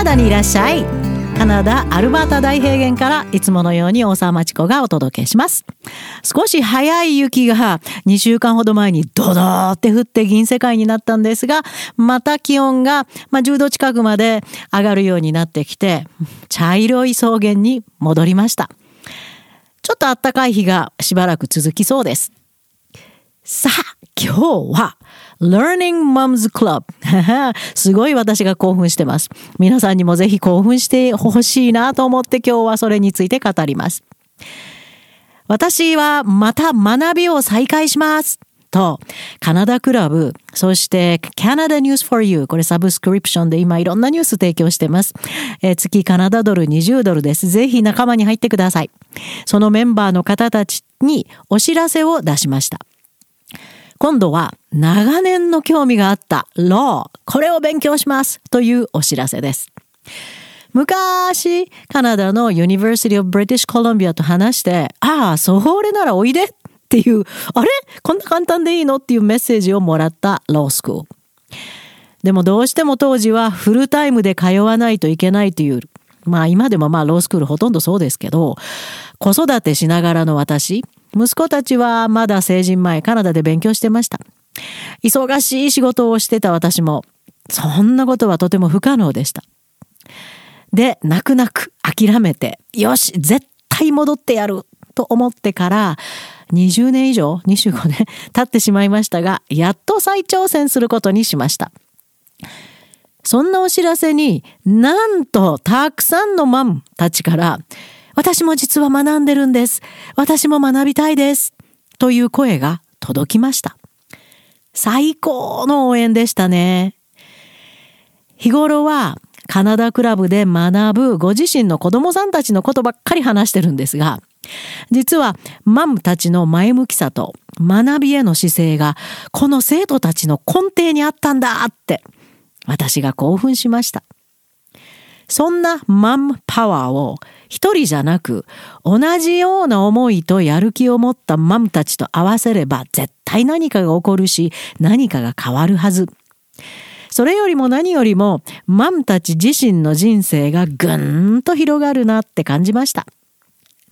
ナダにいらっしゃい。カナダアルバータ大平原からいつものように大沢町子がお届けします。少し早い雪が2週間ほど前にドドーって降って銀世界になったんですがまた気温が、ま、10度近くまで上がるようになってきて茶色い草原に戻りました。ちょっと暖かい日がしばらく続きそうです。さあ今日は Learning Moms Club すごい私が興奮してます。皆さんにもぜひ興奮してほしいなと思って今日はそれについて語ります。私はまた学びを再開しますと、カナダクラブ、そして Canada News for You、これサブスクリプションで今いろんなニュース提供してます。えー、月カナダドル20ドルです。ぜひ仲間に入ってください。そのメンバーの方たちにお知らせを出しました。今度は長年の興味があった law これを勉強しますというお知らせです。昔、カナダの University of British Columbia と話して、ああ、それならおいでっていう、あれ？こんな簡単でいいのっていうメッセージをもらったロースクール。でもどうしても当時はフルタイムで通わないといけないという、まあ今でもまあロースクールほとんどそうですけど、子育てしながらの私、息子たちはまだ成人前カナダで勉強してました。忙しい仕事をしてた私も、そんなことはとても不可能でした。で、泣く泣く諦めて、よし、絶対戻ってやると思ってから、20年以上、25年 経ってしまいましたが、やっと再挑戦することにしました。そんなお知らせになんとたくさんのマンたちから私も実は学んでるんです。私も学びたいです。という声が届きました。最高の応援でしたね。日頃はカナダクラブで学ぶご自身の子供さんたちのことばっかり話してるんですが、実はマムたちの前向きさと学びへの姿勢がこの生徒たちの根底にあったんだって私が興奮しました。そんなマンパワーを一人じゃなく同じような思いとやる気を持ったマムたちと合わせれば絶対何かが起こるし何かが変わるはず。それよりも何よりもマムたち自身の人生がぐんと広がるなって感じました。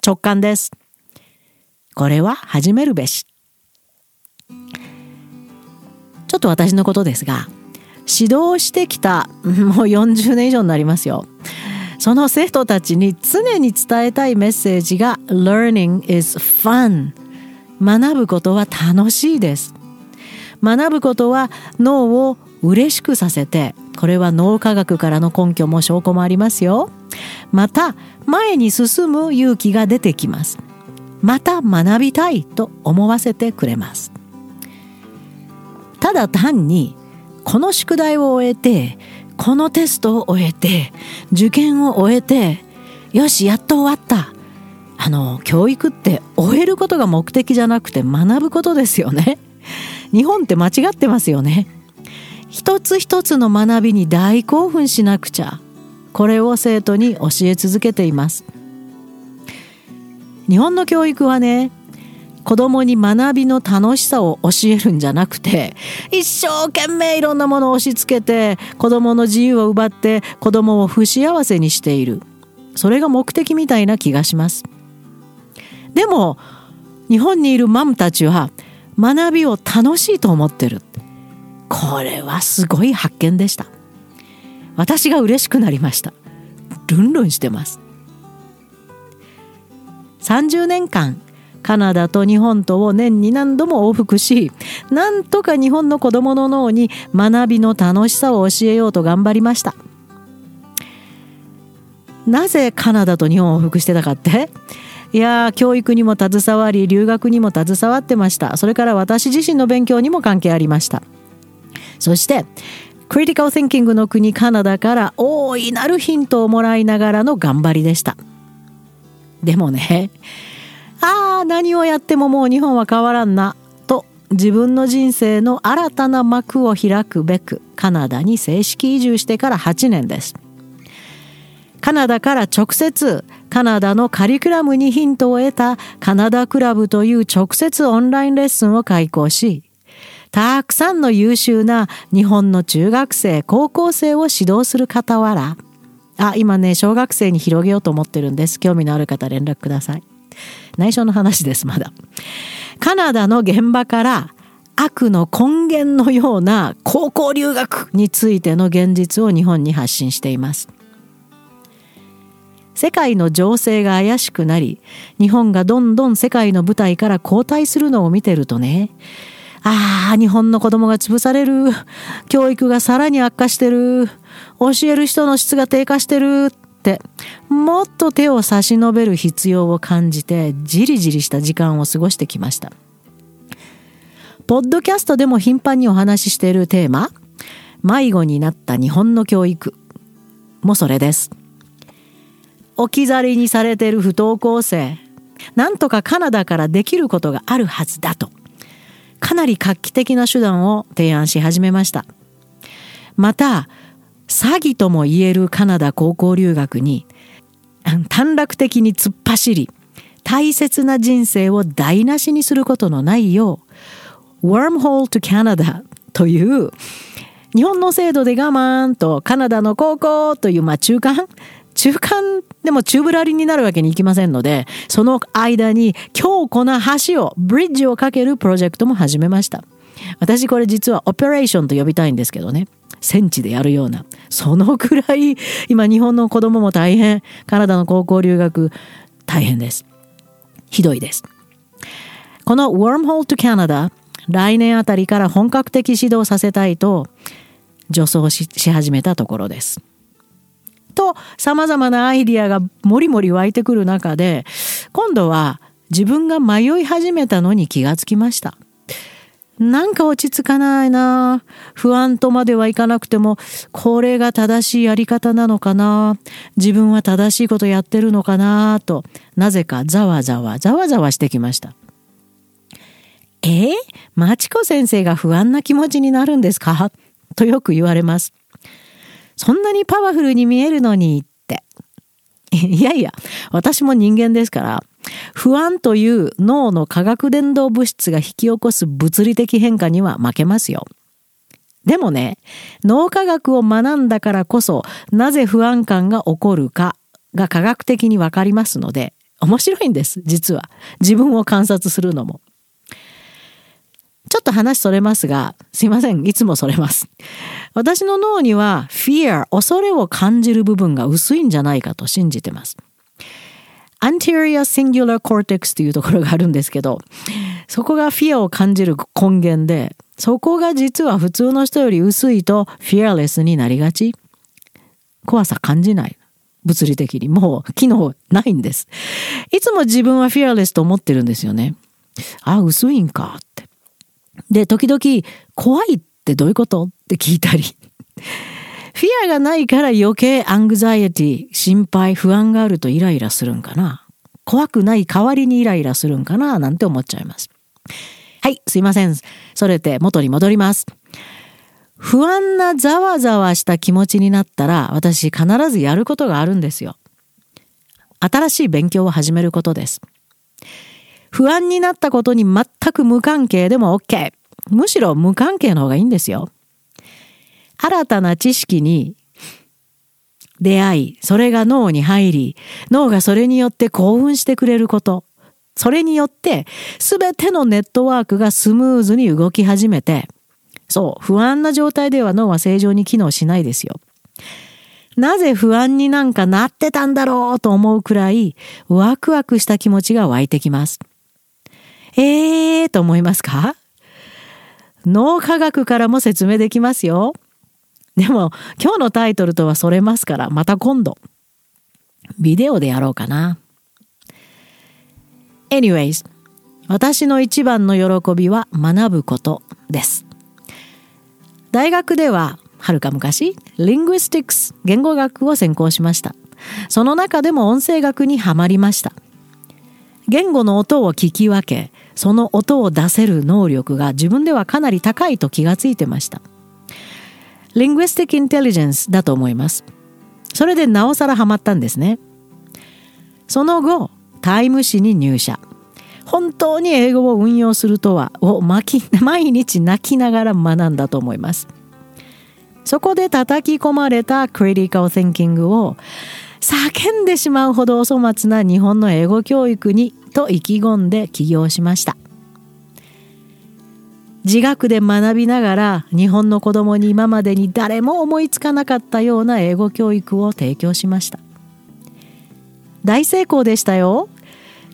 直感です。これは始めるべし。ちょっと私のことですが、指導してきたもう40年以上になりますよその生徒たちに常に伝えたいメッセージが Learning is fun 学ぶことは楽しいです。学ぶことは脳を嬉しくさせてこれは脳科学からの根拠も証拠もありますよ。また前に進む勇気が出てきます。また学びたいと思わせてくれます。ただ単にこの宿題を終えてこのテストを終えて受験を終えてよしやっと終わった。あの教育って終えることが目的じゃなくて学ぶことですよね。日本って間違ってますよね。一つ一つの学びに大興奮しなくちゃこれを生徒に教え続けています。日本の教育はね子供に学びの楽しさを教えるんじゃなくて一生懸命いろんなものを押し付けて子供の自由を奪って子供を不幸せにしている。それが目的みたいな気がします。でも日本にいるマムたちは学びを楽しいと思ってる。これはすごい発見でした。私が嬉しくなりました。ルンルンしてます。30年間カナダと日本とを年に何度も往復しなんとか日本の子どもの脳に学びの楽しさを教えようと頑張りました。なぜカナダと日本を往復してたかって？いや教育にも携わり留学にも携わってました。それから私自身の勉強にも関係ありました。そしてクリティカル・シンキングの国カナダから大いなるヒントをもらいながらの頑張りでした。でもねああ何をやってももう日本は変わらんなと自分の人生の新たな幕を開くべくカナダに正式移住してから8年ですカナダから直接カナダのカリキュラムにヒントを得たカナダクラブという直接オンラインレッスンを開講したくさんの優秀な日本の中学生高校生を指導する傍らあ、今ね、小学生に広げようと思ってるんです。興味のある方連絡ください。内緒の話です、まだ。カナダの現場から悪の根源のような高校留学についての現実を日本に発信しています。世界の情勢が怪しくなり日本がどんどん世界の舞台から後退するのを見てるとねああ日本の子供が潰される教育がさらに悪化してる教える人の質が低下してるってもっと手を差し伸べる必要を感じてじりじりした時間を過ごしてきました。ポッドキャストでも頻繁にお話ししているテーマ迷子になった日本の教育。もそれです。置き去りにされている不登校生。なんとかカナダからできることがあるはずだと。かなり画期的な手段を提案し始めました。また詐欺とも言えるカナダ高校留学に短絡的に突っ走り大切な人生を台無しにすることのないよう Wormhole to Canada という日本の制度で我慢とカナダの高校というまあ中間？中間でも宙ぶらりになるわけにいきませんので、その間に強固な橋を、ブリッジをかけるプロジェクトも始めました。私これ実はオペレーションと呼びたいんですけどね。戦地でやるような。そのくらい、今日本の子供も大変。カナダの高校留学、大変です。ひどいです。この Wormhole to Canada、来年あたりから本格的指導させたいと、助走し始めたところです。と様々なアイディアがもりもり湧いてくる中で今度は自分が迷い始めたのに気がつきました。なんか落ち着かないな不安とまではいかなくても、これが正しいやり方なのかな自分は正しいことやってるのかなと、なぜかざわざわざわざわしてきました。え？ー、マチコ先生が不安な気持ちになるんですか？とよく言われます。そんなにパワフルに見えるのにって。いやいや、私も人間ですから、不安という脳の化学伝導物質が引き起こす物理的変化には負けますよ。でもね、脳科学を学んだからこそ、なぜ不安感が起こるかが科学的にわかりますので、面白いんです、実は。自分を観察するのも。ちょっと話それますが、すいません、いつもそれます。私の脳には fear 恐れを感じる部分が薄いんじゃないかと信じてます。Anterior singular cortex というところがあるんですけど、そこが fear を感じる根源で、そこが実は普通の人より薄いと fearless になりがち。怖さ感じない。物理的に。もう機能ないんです。いつも自分は fearless と思ってるんですよね。あ、薄いんかって。で、時々怖いってどういうこと？って聞いたり。フィアがないから余計 anxiety、心配、不安があるとイライラするんかな。怖くない代わりにイライラするんかななんて思っちゃいます。はい、すいません。それて元に戻ります。不安なざわざわした気持ちになったら私必ずやることがあるんですよ。新しい勉強を始めることです。不安になったことに全く無関係でも OK。むしろ無関係の方がいいんですよ。新たな知識に出会い、それが脳に入り、脳がそれによって興奮してくれること。それによって全てのネットワークがスムーズに動き始めて、そう、不安な状態では脳は正常に機能しないですよ。なぜ不安になんかなってたんだろうと思うくらいワクワクした気持ちが湧いてきます。えーと思いますか？脳科学からも説明できますよ。でも今日のタイトルとはそれますからまた今度ビデオでやろうかな。Anyways 私の一番の喜びは学ぶことです。大学でははるか昔リングスティックス言語学を専攻しました。その中でも音声学にはまりました。言語の音を聞き分けその音を出せる能力が自分ではかなり高いと気がついてました。Linguistic Intelligence だと思います。それでなおさらハマったんですね。その後、タイム誌に入社。本当に英語を運用するとはを毎日泣きながら学んだと思います。そこで叩き込まれたクリティカル・シンキングを叫んでしまうほどお粗末な日本の英語教育にと意気込んで起業しました自学で学びながら日本の子供に今までに誰も思いつかなかったような英語教育を提供しました。大成功でしたよ。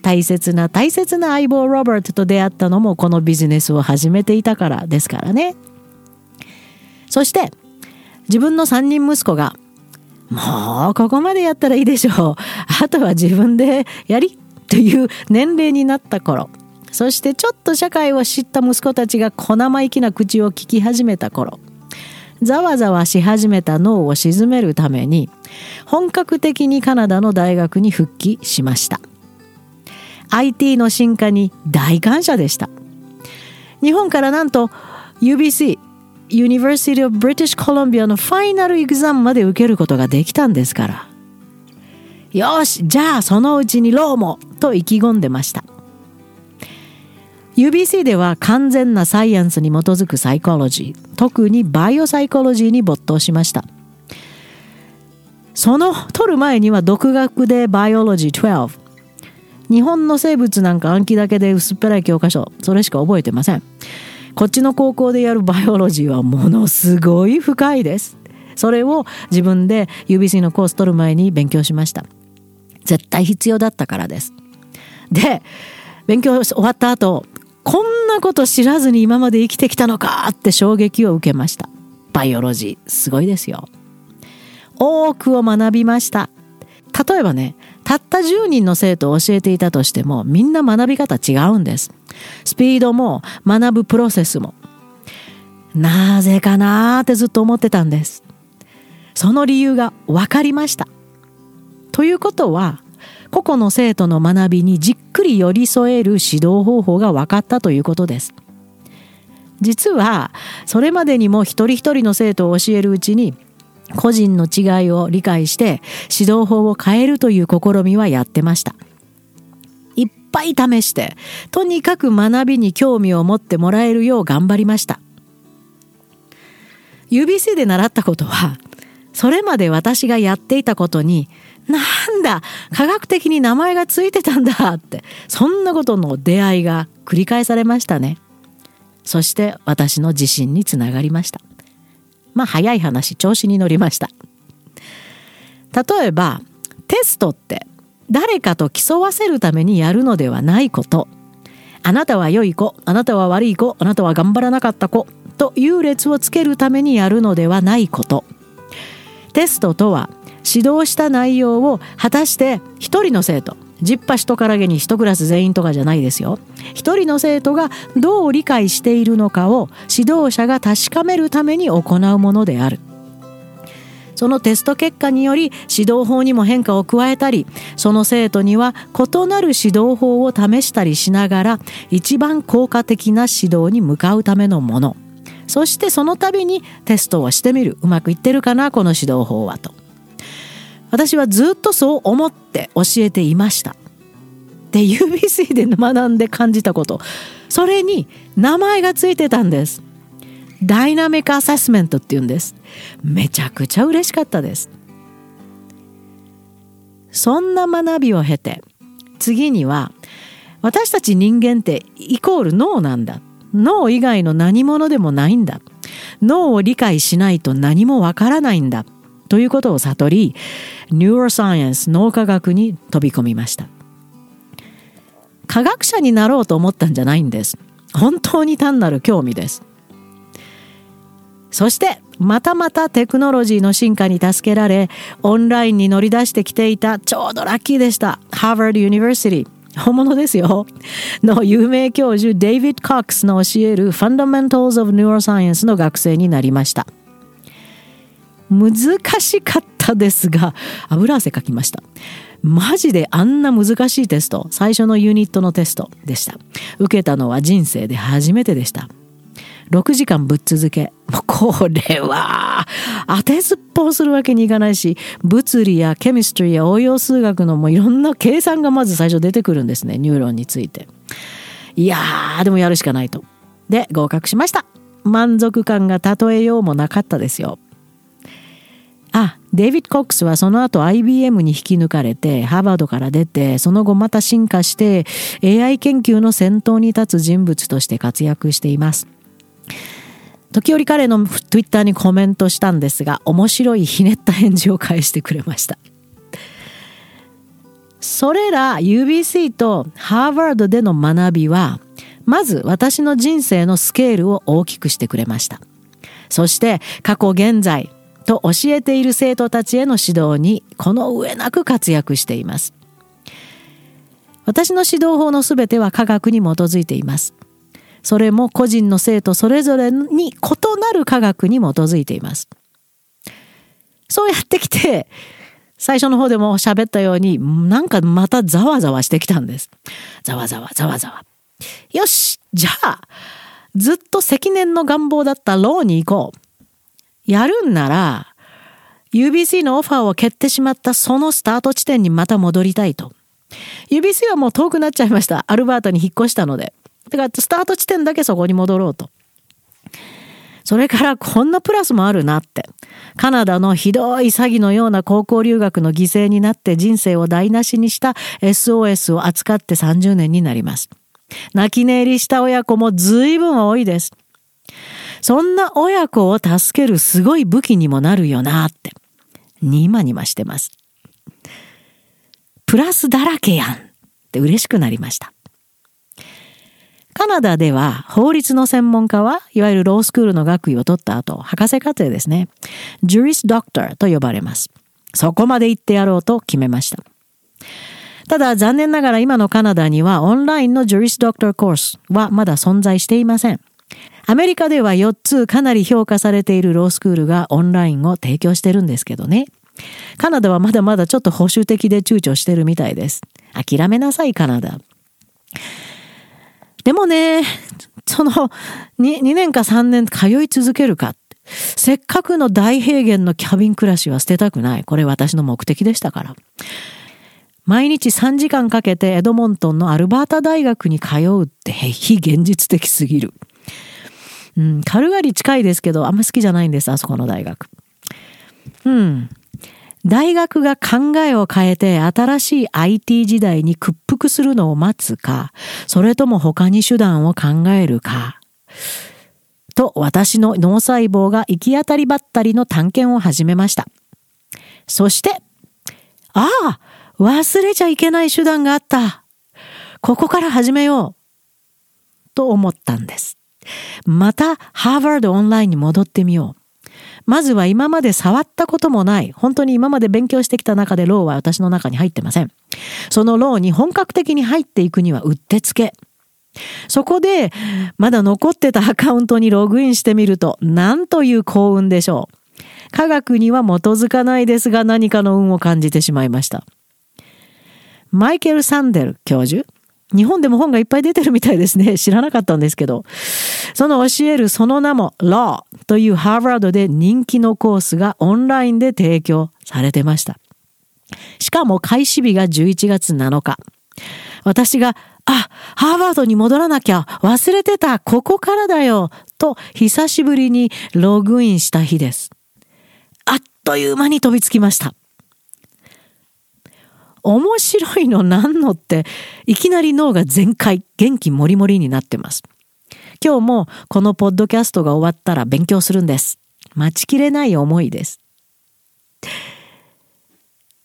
大切な大切な相棒ロバートと出会ったのもこのビジネスを始めていたからですからね。そして自分の3人息子がもうここまでやったらいいでしょう。あとは自分でやりという年齢になった頃。そしてちょっと社会を知った息子たちが小生意気な口を聞き始めた頃ざわざわし始めた脳を鎮めるために本格的にカナダの大学に復帰しました。IT の進化に大感謝でした。日本からなんと UBC University of British Columbia の final exam まで受けることができたんですから。よしじゃあそのうちに law もと意気込んでました。UBC では完全なサイエンスに基づくサイコロジー特に biopsychology に没頭しました。その取る前には独学で Biology 12日本の生物なんか暗記だけで薄っぺらい教科書それしか覚えてません。こっちの高校でやるバイオロジーはものすごい深いです。それを自分で UBC のコース取る前に勉強しました。絶対必要だったからです。で勉強終わった後こんなこと知らずに今まで生きてきたのかって衝撃を受けました。バイオロジーすごいですよ。多くを学びました。例えばねたった10人の生徒を教えていたとしてもみんな学び方違うんです。スピードも学ぶプロセスも。なぜかなーってずっと思ってたんです。その理由が分かりました。ということは個々の生徒の学びにじっくり寄り添える指導方法が分かったということです。実はそれまでにも一人一人の生徒を教えるうちに個人の違いを理解して指導法を変えるという試みはやってました。いっぱい試してとにかく学びに興味を持ってもらえるよう頑張りました。UBC で習ったことはそれまで私がやっていたことになんだ科学的に名前がついてたんだってそんなことの出会いが繰り返されましたね。そして私の自信につながりました。まあ早い話調子に乗りました。例えばテストって誰かと競わせるためにやるのではないこと。あなたは良い子あなたは悪い子あなたは頑張らなかった子と優劣をつけるためにやるのではないこと。テストとは指導した内容を果たして一人の生徒十羽人からげに一クラス全員とかじゃないですよ。一人の生徒がどう理解しているのかを指導者が確かめるために行うものである。そのテスト結果により指導法にも変化を加えたりその生徒には異なる指導法を試したりしながら一番効果的な指導に向かうためのもの。そしてその度にテストをしてみる。うまくいってるかなこの指導法はと。私はずっとそう思って教えていました。で UBC で学んで感じたこと。それに名前がついてたんです。ダイナミックアセスメントっていうんです。めちゃくちゃ嬉しかったです。そんな学びを経て次には私たち人間ってイコール脳なんだ。脳以外の何者でもないんだ。脳を理解しないと何もわからないんだ。ということを悟りneuroscience 脳科学に飛び込みました。科学者になろうと思ったんじゃないんです。本当に単なる興味です。そしてまたまたテクノロジーの進化に助けられオンラインに乗り出してきていたちょうどラッキーでした。 Harvard University 本物ですよ。の有名教授デイビッド・コックスの教える Fundamentals of Neuroscience の学生になりました。難しかったですが油汗かきました。マジであんな難しいテスト最初のユニットのテストでした。受けたのは人生で初めてでした。6時間ぶっ続け。もうこれは当てずっぽうするわけにいかないし物理やケミストリーや応用数学のもういろんな計算がまず最初出てくるんですねニューロンについて。いやーでもやるしかないと。で合格しました。満足感が例えようもなかったですよ。あ、デイビッド・コックスはその後 IBM に引き抜かれて、ハーバードから出て、その後また進化して、AI 研究の先頭に立つ人物として活躍しています。時折彼の Twitter にコメントしたんですが、面白いひねった返事を返してくれました。それら UBC とハーバードでの学びは、まず私の人生のスケールを大きくしてくれました。そして過去現在、と教えている生徒たちへの指導にこの上なく活躍しています。私の指導法のすべては科学に基づいています。それも個人の生徒それぞれに異なる科学に基づいています。そうやってきて、最初の方でも喋ったように、なんかまたざわざわしてきたんです。ざわざわざわざわ。よしじゃあ、ずっと積年の願望だったローに行こう。やるんなら、UBC のオファーを蹴ってしまったそのスタート地点にまた戻りたいと。UBC はもう遠くなっちゃいました。アルバータに引っ越したので。だかスタート地点だけそこに戻ろうと。それからこんなプラスもあるなって。カナダのひどい詐欺のような高校留学の犠牲になって人生を台無しにした SOS を扱って30年になります。泣き寝入りした親子も随分多いです。そんな親子を助けるすごい武器にもなるよなって、にまにましてます。プラスだらけやんって嬉しくなりました。カナダでは法律の専門家はいわゆるロースクールの学位を取った後、博士課程ですね。ジュリスドクターと呼ばれます。そこまで行ってやろうと決めました。ただ残念ながら今のカナダにはオンラインのジュリスドクターコースはまだ存在していません。アメリカでは4つかなり評価されているロースクールがオンラインを提供してるんですけどね。カナダはまだまだちょっと保守的で躊躇してるみたいです。諦めなさい、カナダ。でもね、その 2, 2年か3年通い続けるか。せっかくの大平原のキャビン暮らしは捨てたくない。これ私の目的でしたから。毎日3時間かけてエドモントンのアルバータ大学に通うって 非現実的すぎる。うん、カルガリ近いですけど、あんま好きじゃないんです、あそこの大学。うん。大学が考えを変えて新しい IT 時代に屈服するのを待つか、それとも他に手段を考えるか。と私の脳細胞が行き当たりばったりの探検を始めました。そして、ああ忘れちゃいけない手段があったここから始めようと思ったんです。またハーバードオンラインに戻ってみよう。まずは今まで触ったこともない、本当に今まで勉強してきた中でローは私の中に入ってません。そのローに本格的に入っていくにはうってつけ。そこで、まだ残ってたアカウントにログインしてみると、なんという幸運でしょう。科学には基づかないですが何かの運を感じてしまいました。マイケル・サンデル教授日本でも本がいっぱい出てるみたいですね。知らなかったんですけど。その教えるその名も Law というハーバードで人気のコースがオンラインで提供されてました。しかも開始日が11月7日。私が、あ、ハーバードに戻らなきゃ忘れてたここからだよと久しぶりにログインした日です。あっという間に飛びつきました。面白いのなんのって、いきなり脳が全開、元気もりもりになってます。今日もこのポッドキャストが終わったら勉強するんです。待ちきれない思いです。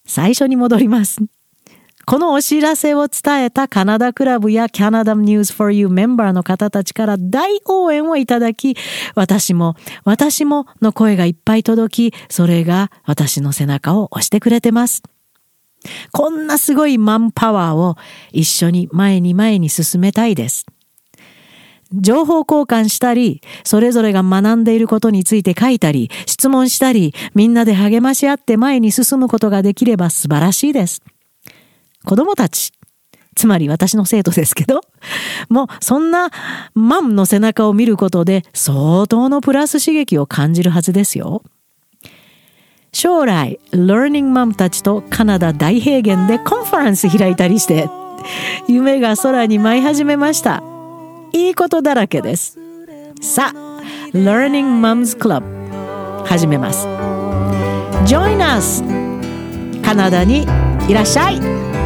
最初に戻ります。このお知らせを伝えたカナダクラブや Canada News for You メンバーの方たちから大応援をいただき、私も、私もの声がいっぱい届き、それが私の背中を押してくれてます。こんなすごいマンパワーを一緒に前に前に進めたいです。情報交換したり、それぞれが学んでいることについて書いたり、質問したり、みんなで励まし合って前に進むことができれば素晴らしいです。子供たち、つまり私の生徒ですけど、もうそんなマンの背中を見ることで相当のプラス刺激を感じるはずですよ。将来 Learning Mom たちとカナダ大平原でコンファランス開いたりして夢が空に舞い始めました。いいことだらけです。さあ Learning Moms Club 始めます。Join us! カナダにいらっしゃい。